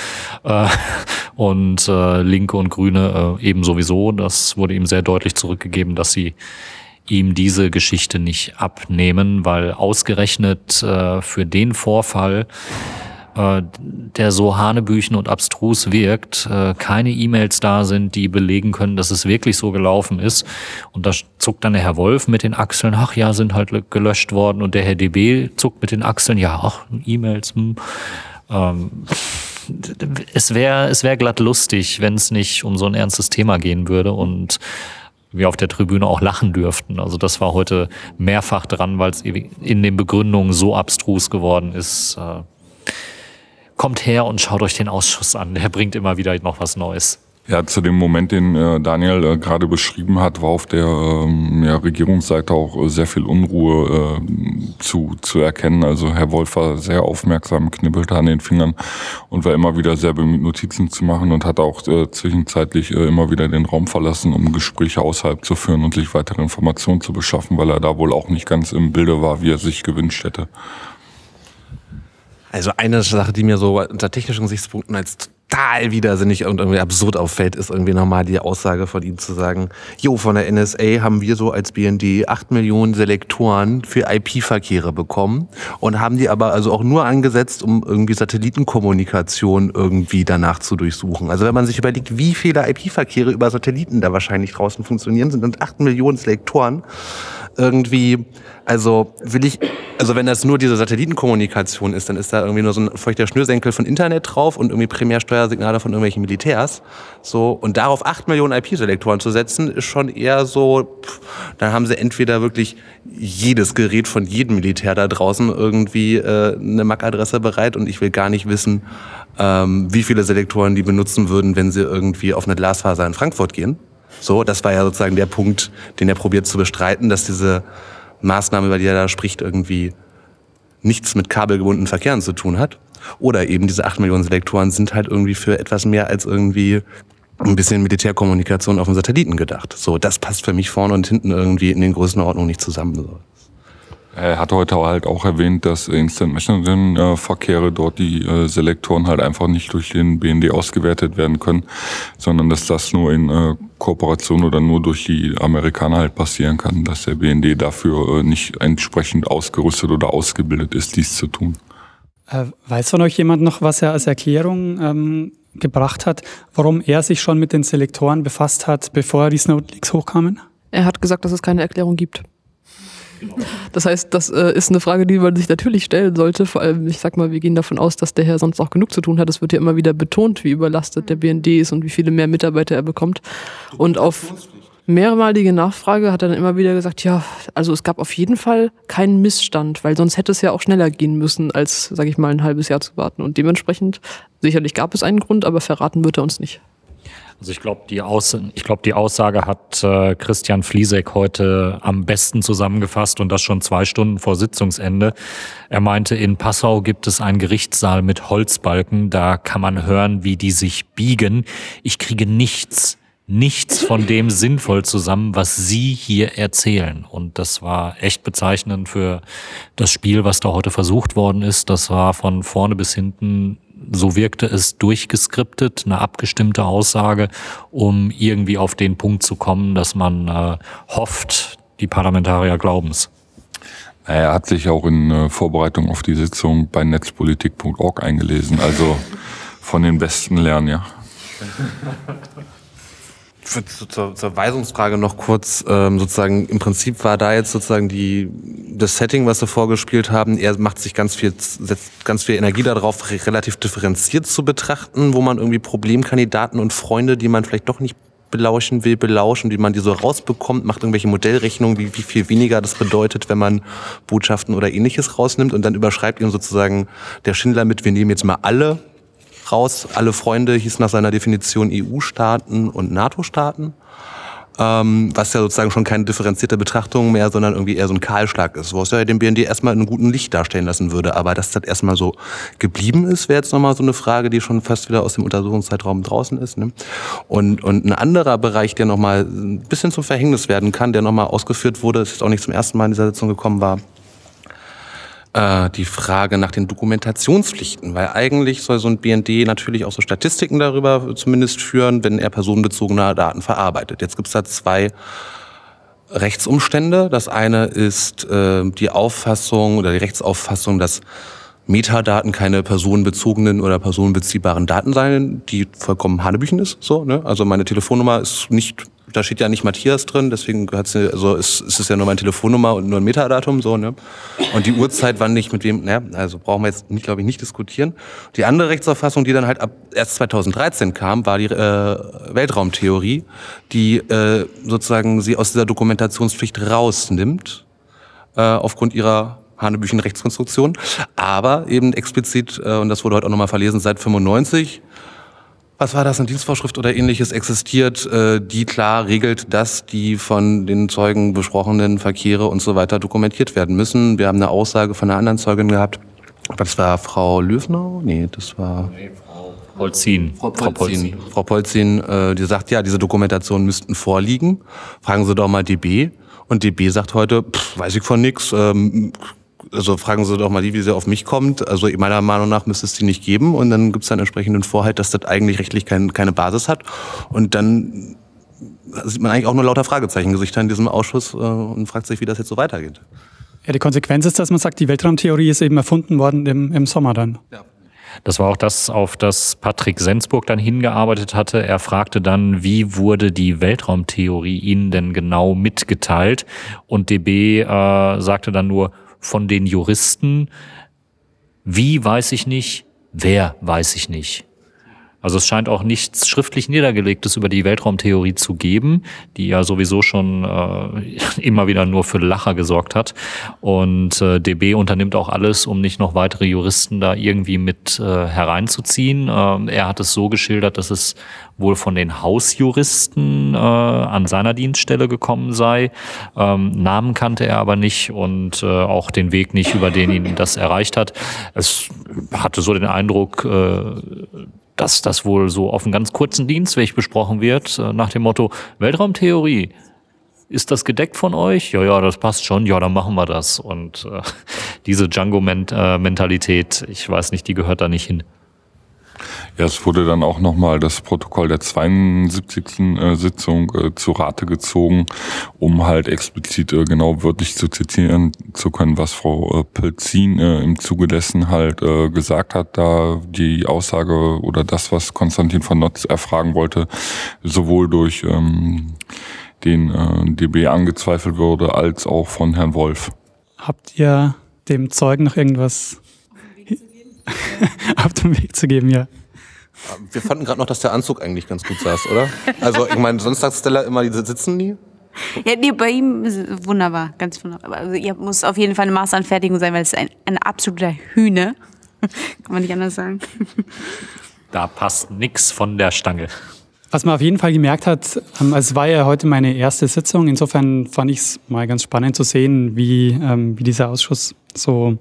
äh, und äh, Linke und Grüne äh, eben sowieso. Das wurde ihm sehr deutlich zurückgegeben, dass sie ihm diese Geschichte nicht abnehmen, weil ausgerechnet äh, für den Vorfall der so hanebüchen und abstrus wirkt, äh, keine E-Mails da sind, die belegen können, dass es wirklich so gelaufen ist. Und da zuckt dann der Herr Wolf mit den Achseln, ach ja, sind halt gelöscht worden. Und der Herr DB zuckt mit den Achseln, ja, ach, E-Mails, hm. ähm, es wäre es wäre glatt lustig, wenn es nicht um so ein ernstes Thema gehen würde und wir auf der Tribüne auch lachen dürften. Also das war heute mehrfach dran, weil es in den Begründungen so abstrus geworden ist. Äh, kommt her und schaut euch den Ausschuss an. Der bringt immer wieder noch was Neues. Ja, zu dem Moment, den äh, Daniel äh, gerade beschrieben hat, war auf der ähm, ja, Regierungsseite auch äh, sehr viel Unruhe äh, zu, zu erkennen. Also Herr Wolf war sehr aufmerksam, knibbelte an den Fingern und war immer wieder sehr bemüht, Notizen zu machen und hat auch äh, zwischenzeitlich äh, immer wieder den Raum verlassen, um Gespräche außerhalb zu führen und sich weitere Informationen zu beschaffen, weil er da wohl auch nicht ganz im Bilde war, wie er sich gewünscht hätte. Also eine Sache, die mir so unter technischen Gesichtspunkten als total widersinnig und irgendwie absurd auffällt, ist irgendwie nochmal die Aussage von ihm zu sagen, jo, von der NSA haben wir so als BND acht Millionen Selektoren für IP-Verkehre bekommen und haben die aber also auch nur angesetzt, um irgendwie Satellitenkommunikation irgendwie danach zu durchsuchen. Also wenn man sich überlegt, wie viele IP-Verkehre über Satelliten da wahrscheinlich draußen funktionieren, sind dann acht Millionen Selektoren irgendwie also will ich, also wenn das nur diese Satellitenkommunikation ist, dann ist da irgendwie nur so ein feuchter Schnürsenkel von Internet drauf und irgendwie Primärsteuersignale von irgendwelchen Militärs. So, und darauf acht Millionen IP-Selektoren zu setzen, ist schon eher so, pff, dann haben sie entweder wirklich jedes Gerät von jedem Militär da draußen irgendwie äh, eine MAC-Adresse bereit und ich will gar nicht wissen, ähm, wie viele Selektoren die benutzen würden, wenn sie irgendwie auf eine Glasfaser in Frankfurt gehen. So, das war ja sozusagen der Punkt, den er probiert zu bestreiten, dass diese Maßnahme, über die er da spricht, irgendwie nichts mit kabelgebundenen Verkehren zu tun hat. Oder eben diese acht Millionen Selektoren sind halt irgendwie für etwas mehr als irgendwie ein bisschen Militärkommunikation auf dem Satelliten gedacht. So, das passt für mich vorne und hinten irgendwie in den Größenordnungen nicht zusammen. Er hat heute halt auch erwähnt, dass Instant Messaging-Verkehre dort die äh, Selektoren halt einfach nicht durch den BND ausgewertet werden können, sondern dass das nur in äh, Kooperation oder nur durch die Amerikaner halt passieren kann, dass der BND dafür äh, nicht entsprechend ausgerüstet oder ausgebildet ist, dies zu tun. Weiß von euch jemand noch, was er als Erklärung ähm, gebracht hat, warum er sich schon mit den Selektoren befasst hat, bevor die Snowleaks hochkamen? Er hat gesagt, dass es keine Erklärung gibt. Das heißt, das äh, ist eine Frage, die man sich natürlich stellen sollte. Vor allem, ich sag mal, wir gehen davon aus, dass der Herr sonst auch genug zu tun hat. Es wird ja immer wieder betont, wie überlastet der BND ist und wie viele mehr Mitarbeiter er bekommt. Und auf mehrmalige Nachfrage hat er dann immer wieder gesagt, ja, also es gab auf jeden Fall keinen Missstand, weil sonst hätte es ja auch schneller gehen müssen, als, sage ich mal, ein halbes Jahr zu warten. Und dementsprechend, sicherlich gab es einen Grund, aber verraten wird er uns nicht. Also ich glaube, die, Aus ich glaub, die Aussage hat äh, Christian Fliesek heute am besten zusammengefasst und das schon zwei Stunden vor Sitzungsende. Er meinte, in Passau gibt es einen Gerichtssaal mit Holzbalken, da kann man hören, wie die sich biegen. Ich kriege nichts, nichts von dem sinnvoll zusammen, was Sie hier erzählen. Und das war echt bezeichnend für das Spiel, was da heute versucht worden ist. Das war von vorne bis hinten so wirkte es durchgeskriptet, eine abgestimmte Aussage, um irgendwie auf den Punkt zu kommen, dass man äh, hofft, die Parlamentarier glauben es. Er hat sich auch in äh, Vorbereitung auf die Sitzung bei netzpolitik.org eingelesen, also von den Besten lernen, ja. zur, zur Weisungsfrage noch kurz, ähm, sozusagen, im Prinzip war da jetzt sozusagen die, das Setting, was wir vorgespielt haben, er macht sich ganz viel, setzt ganz viel Energie darauf, relativ differenziert zu betrachten, wo man irgendwie Problemkandidaten und Freunde, die man vielleicht doch nicht belauschen will, belauschen, wie man die so rausbekommt, macht irgendwelche Modellrechnungen, wie, wie viel weniger das bedeutet, wenn man Botschaften oder ähnliches rausnimmt und dann überschreibt ihm sozusagen der Schindler mit, wir nehmen jetzt mal alle raus. Alle Freunde hieß nach seiner Definition EU-Staaten und NATO-Staaten. Ähm, was ja sozusagen schon keine differenzierte Betrachtung mehr, sondern irgendwie eher so ein Kahlschlag ist, wo es ja den BND erstmal in einem guten Licht darstellen lassen würde. Aber dass das erstmal so geblieben ist, wäre jetzt nochmal so eine Frage, die schon fast wieder aus dem Untersuchungszeitraum draußen ist. Ne? Und, und ein anderer Bereich, der nochmal ein bisschen zum Verhängnis werden kann, der nochmal ausgeführt wurde, ist jetzt auch nicht zum ersten Mal in dieser Sitzung gekommen war, äh, die Frage nach den Dokumentationspflichten, weil eigentlich soll so ein BND natürlich auch so Statistiken darüber zumindest führen, wenn er personenbezogene Daten verarbeitet. Jetzt gibt es da zwei Rechtsumstände. Das eine ist äh, die Auffassung oder die Rechtsauffassung, dass Metadaten keine personenbezogenen oder personenbeziehbaren Daten seien, die vollkommen Hanebüchen ist. So, ne? Also meine Telefonnummer ist nicht da steht ja nicht Matthias drin, deswegen hat's, also ist, ist es ja nur meine Telefonnummer und nur ein Metadatum so, ne? Und die Uhrzeit, wann ich mit wem, ne? Also brauchen wir jetzt, glaube ich, nicht diskutieren. Die andere Rechtsauffassung, die dann halt ab erst 2013 kam, war die äh, Weltraumtheorie, die äh, sozusagen sie aus dieser Dokumentationspflicht rausnimmt, äh, aufgrund ihrer Hanebüchen Rechtskonstruktion, aber eben explizit, äh, und das wurde heute auch nochmal verlesen, seit 95 was war das, eine Dienstvorschrift oder ähnliches existiert, äh, die klar regelt, dass die von den Zeugen besprochenen Verkehre und so weiter dokumentiert werden müssen. Wir haben eine Aussage von einer anderen Zeugin gehabt. Das war Frau Löfnau? Nee, das war... Nee, Frau Polzin. Frau Polzin. Frau Polzin, äh, die sagt, ja, diese Dokumentationen müssten vorliegen. Fragen Sie doch mal DB. Und DB sagt heute, pff, weiß ich von nix, ähm, also fragen Sie doch mal die, wie sie auf mich kommt. Also meiner Meinung nach müsste es die nicht geben. Und dann gibt es dann entsprechenden Vorhalt, dass das eigentlich rechtlich kein, keine Basis hat. Und dann sieht man eigentlich auch nur lauter Fragezeichengesichter in diesem Ausschuss äh, und fragt sich, wie das jetzt so weitergeht. Ja, die Konsequenz ist, dass man sagt, die Weltraumtheorie ist eben erfunden worden im, im Sommer dann. Ja. Das war auch das, auf das Patrick Sensburg dann hingearbeitet hatte. Er fragte dann, wie wurde die Weltraumtheorie Ihnen denn genau mitgeteilt? Und DB äh, sagte dann nur, von den Juristen. Wie weiß ich nicht, wer weiß ich nicht. Also es scheint auch nichts schriftlich Niedergelegtes über die Weltraumtheorie zu geben, die ja sowieso schon äh, immer wieder nur für Lacher gesorgt hat. Und äh, DB unternimmt auch alles, um nicht noch weitere Juristen da irgendwie mit äh, hereinzuziehen. Ähm, er hat es so geschildert, dass es wohl von den Hausjuristen äh, an seiner Dienststelle gekommen sei. Ähm, Namen kannte er aber nicht und äh, auch den Weg nicht, über den ihn das erreicht hat. Es hatte so den Eindruck, äh, dass das wohl so auf einen ganz kurzen Dienstweg besprochen wird, äh, nach dem Motto Weltraumtheorie. Ist das gedeckt von euch? Ja, ja, das passt schon. Ja, dann machen wir das. Und äh, diese Django-Mentalität, ich weiß nicht, die gehört da nicht hin. Ja, es wurde dann auch nochmal das Protokoll der 72. Äh, Sitzung äh, zu Rate gezogen, um halt explizit äh, genau wörtlich zu zitieren zu können, was Frau äh, Pelzin äh, im Zuge dessen halt äh, gesagt hat, da die Aussage oder das, was Konstantin von Notz erfragen wollte, sowohl durch ähm, den äh, DB angezweifelt wurde, als auch von Herrn Wolf. Habt ihr dem Zeugen noch irgendwas den Weg zu geben, ja? Wir fanden gerade noch, dass der Anzug eigentlich ganz gut saß, oder? Also ich meine, sonst sagt Stella immer, die sitzen nie. Ja, nee, bei ihm ist wunderbar, ganz wunderbar. Also ihr muss auf jeden Fall eine Maßanfertigung sein, weil es ist ein, ein absoluter Hühne. Kann man nicht anders sagen. Da passt nix von der Stange. Was man auf jeden Fall gemerkt hat, ähm, es war ja heute meine erste Sitzung. Insofern fand ich es mal ganz spannend zu sehen, wie, ähm, wie dieser Ausschuss so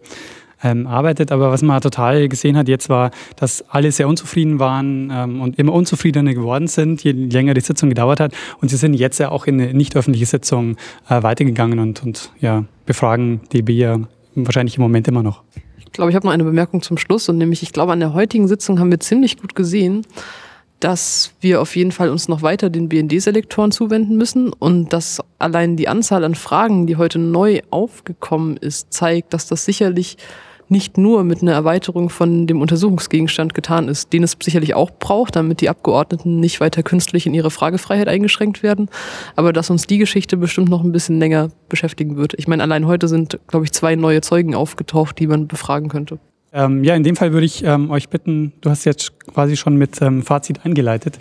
ähm, arbeitet. Aber was man total gesehen hat jetzt war, dass alle sehr unzufrieden waren ähm, und immer unzufriedener geworden sind, je länger die Sitzung gedauert hat. Und sie sind jetzt ja auch in eine nicht öffentliche Sitzung äh, weitergegangen und, und ja, befragen DB ja wahrscheinlich im Moment immer noch. Ich glaube, ich habe noch eine Bemerkung zum Schluss und nämlich, ich glaube, an der heutigen Sitzung haben wir ziemlich gut gesehen, dass wir auf jeden Fall uns noch weiter den BND-Selektoren zuwenden müssen und dass allein die Anzahl an Fragen, die heute neu aufgekommen ist, zeigt, dass das sicherlich nicht nur mit einer Erweiterung von dem Untersuchungsgegenstand getan ist, den es sicherlich auch braucht, damit die Abgeordneten nicht weiter künstlich in ihre Fragefreiheit eingeschränkt werden, aber dass uns die Geschichte bestimmt noch ein bisschen länger beschäftigen wird. Ich meine, allein heute sind, glaube ich, zwei neue Zeugen aufgetaucht, die man befragen könnte. Ähm, ja, in dem Fall würde ich ähm, euch bitten, du hast jetzt quasi schon mit ähm, Fazit eingeleitet.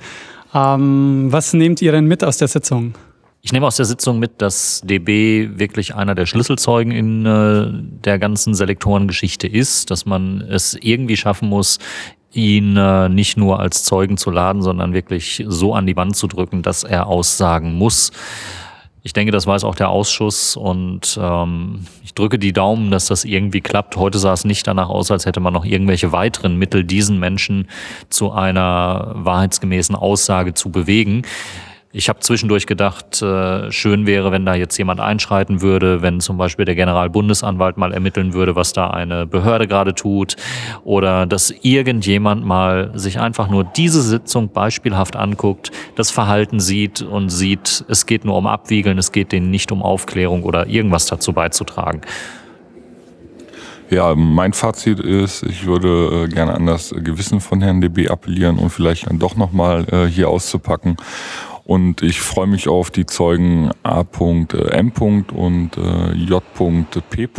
Ähm, was nehmt ihr denn mit aus der Sitzung? Ich nehme aus der Sitzung mit, dass DB wirklich einer der Schlüsselzeugen in äh, der ganzen Selektorengeschichte ist, dass man es irgendwie schaffen muss, ihn äh, nicht nur als Zeugen zu laden, sondern wirklich so an die Wand zu drücken, dass er aussagen muss. Ich denke, das weiß auch der Ausschuss und ähm, ich drücke die Daumen, dass das irgendwie klappt. Heute sah es nicht danach aus, als hätte man noch irgendwelche weiteren Mittel, diesen Menschen zu einer wahrheitsgemäßen Aussage zu bewegen. Ich habe zwischendurch gedacht, äh, schön wäre, wenn da jetzt jemand einschreiten würde, wenn zum Beispiel der Generalbundesanwalt mal ermitteln würde, was da eine Behörde gerade tut, oder dass irgendjemand mal sich einfach nur diese Sitzung beispielhaft anguckt, das Verhalten sieht und sieht, es geht nur um Abwiegeln, es geht denen nicht um Aufklärung oder irgendwas dazu beizutragen. Ja, mein Fazit ist, ich würde äh, gerne an das Gewissen von Herrn DB appellieren und vielleicht dann doch nochmal äh, hier auszupacken und ich freue mich auf die Zeugen A.M. und äh, J.P.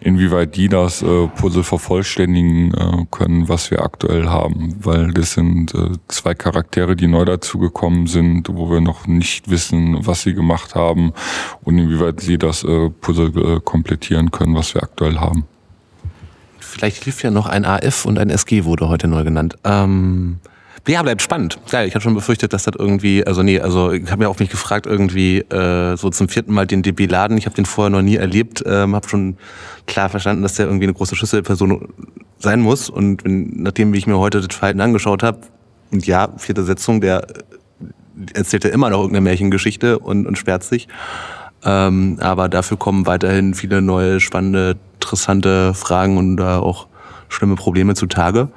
Inwieweit die das äh, Puzzle vervollständigen äh, können, was wir aktuell haben. Weil das sind äh, zwei Charaktere, die neu dazugekommen sind, wo wir noch nicht wissen, was sie gemacht haben und inwieweit sie das äh, Puzzle äh, komplettieren können, was wir aktuell haben. Vielleicht hilft ja noch ein AF und ein SG wurde heute neu genannt. Ähm ja, bleibt spannend. Ja, ich habe schon befürchtet, dass das irgendwie, also nee, also ich habe mir auch mich gefragt, irgendwie äh, so zum vierten Mal den DB laden. Ich habe den vorher noch nie erlebt, ähm, habe schon klar verstanden, dass der irgendwie eine große Schlüsselperson sein muss. Und wenn, nachdem wie ich mir heute das Verhalten angeschaut habe, und ja, vierte Setzung, der erzählt ja immer noch irgendeine Märchengeschichte und, und sperrt sich. Ähm, aber dafür kommen weiterhin viele neue, spannende, interessante Fragen und äh, auch schlimme Probleme zutage.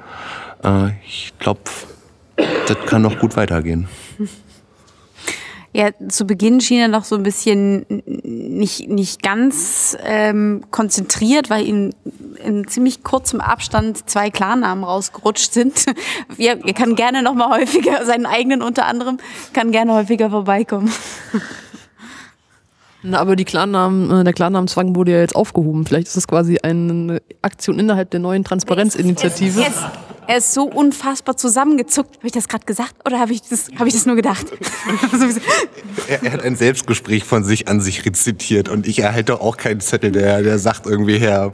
Äh, ich glaube, das kann noch gut weitergehen. Ja, zu Beginn schien er noch so ein bisschen nicht, nicht ganz ähm, konzentriert, weil ihm in ziemlich kurzem Abstand zwei Klarnamen rausgerutscht sind. Er, er kann gerne noch mal häufiger, seinen eigenen unter anderem, kann gerne häufiger vorbeikommen. Na, aber die Klarnamen, äh, der Klarnamenzwang wurde ja jetzt aufgehoben. Vielleicht ist das quasi eine Aktion innerhalb der neuen Transparenzinitiative. Es, es, es, er ist so unfassbar zusammengezuckt. Habe ich das gerade gesagt oder habe ich, das, hab ich das nur gedacht? er, er, hat ein Selbstgespräch von sich an sich rezitiert und ich erhalte auch keinen Zettel, der, der sagt irgendwie her.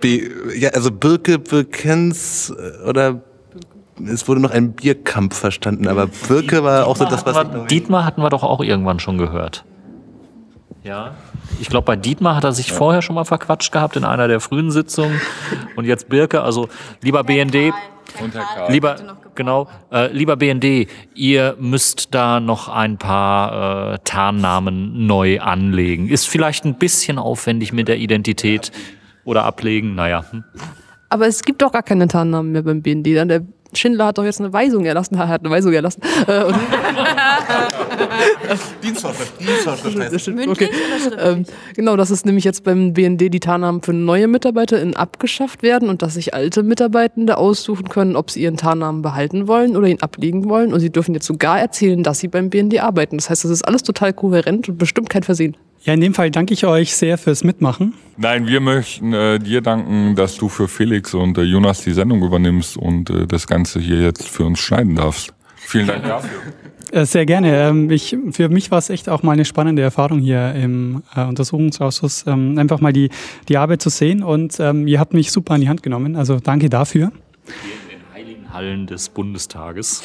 B, ja, also Birke Birkens äh, oder es wurde noch ein Bierkampf verstanden, aber Birke war Dietmar auch so das, was. Wir, Dietmar hatten wir doch auch irgendwann schon gehört. Ja. Ich glaube, bei Dietmar hat er sich ja. vorher schon mal verquatscht gehabt in einer der frühen Sitzungen. Und jetzt Birke, also lieber BND, Herr. Lieber, genau, äh, lieber BND, ihr müsst da noch ein paar äh, Tarnnamen neu anlegen. Ist vielleicht ein bisschen aufwendig mit der Identität oder ablegen, naja. Hm. Aber es gibt doch gar keine Tarnnamen mehr beim BND. Dann der Schindler hat doch jetzt eine Weisung erlassen. Er hat eine Weisung erlassen. Dienstvorschrift, Das okay. Ähm, genau, dass es nämlich jetzt beim BND die Tarnnamen für neue MitarbeiterInnen abgeschafft werden und dass sich alte Mitarbeitende aussuchen können, ob sie ihren Tarnnamen behalten wollen oder ihn ablegen wollen. Und sie dürfen jetzt sogar erzählen, dass sie beim BND arbeiten. Das heißt, das ist alles total kohärent und bestimmt kein Versehen. Ja, in dem Fall danke ich euch sehr fürs Mitmachen. Nein, wir möchten äh, dir danken, dass du für Felix und äh, Jonas die Sendung übernimmst und äh, das Ganze hier jetzt für uns schneiden darfst. Vielen Dank dafür. Äh, Sehr gerne. Ähm, Ich, für mich war es echt auch mal eine spannende Erfahrung hier im äh, Untersuchungsausschuss, ähm, einfach mal die, die Arbeit zu sehen und ähm, ihr habt mich super an die Hand genommen. Also danke dafür. In den heiligen Hallen des Bundestages.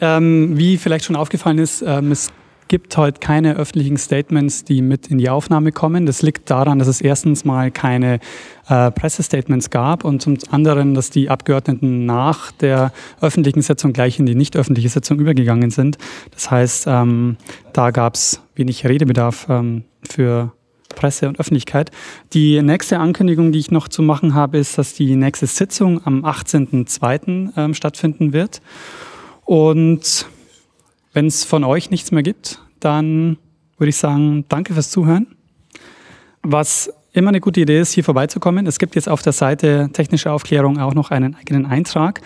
Wie vielleicht schon aufgefallen ist, ähm, es gibt heute keine öffentlichen Statements, die mit in die Aufnahme kommen. Das liegt daran, dass es erstens mal keine äh, Pressestatements gab und zum anderen, dass die Abgeordneten nach der öffentlichen Sitzung gleich in die nicht öffentliche Sitzung übergegangen sind. Das heißt, ähm, da gab es wenig Redebedarf ähm, für Presse und Öffentlichkeit. Die nächste Ankündigung, die ich noch zu machen habe, ist, dass die nächste Sitzung am 18.02. Ähm, stattfinden wird. Und wenn es von euch nichts mehr gibt, dann würde ich sagen, danke fürs Zuhören. Was immer eine gute Idee ist, hier vorbeizukommen. Es gibt jetzt auf der Seite Technische Aufklärung auch noch einen eigenen Eintrag,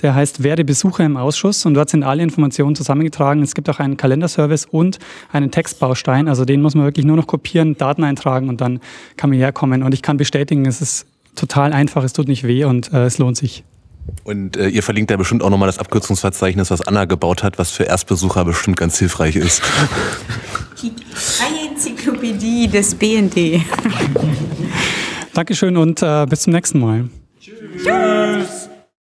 der heißt Werde Besucher im Ausschuss und dort sind alle Informationen zusammengetragen. Es gibt auch einen Kalenderservice und einen Textbaustein, also den muss man wirklich nur noch kopieren, Daten eintragen und dann kann man herkommen. Und ich kann bestätigen, es ist total einfach, es tut nicht weh und äh, es lohnt sich. Und äh, ihr verlinkt da bestimmt auch nochmal das Abkürzungsverzeichnis, was Anna gebaut hat, was für Erstbesucher bestimmt ganz hilfreich ist. Die freie Enzyklopädie des BND. Dankeschön und äh, bis zum nächsten Mal. Tschüss.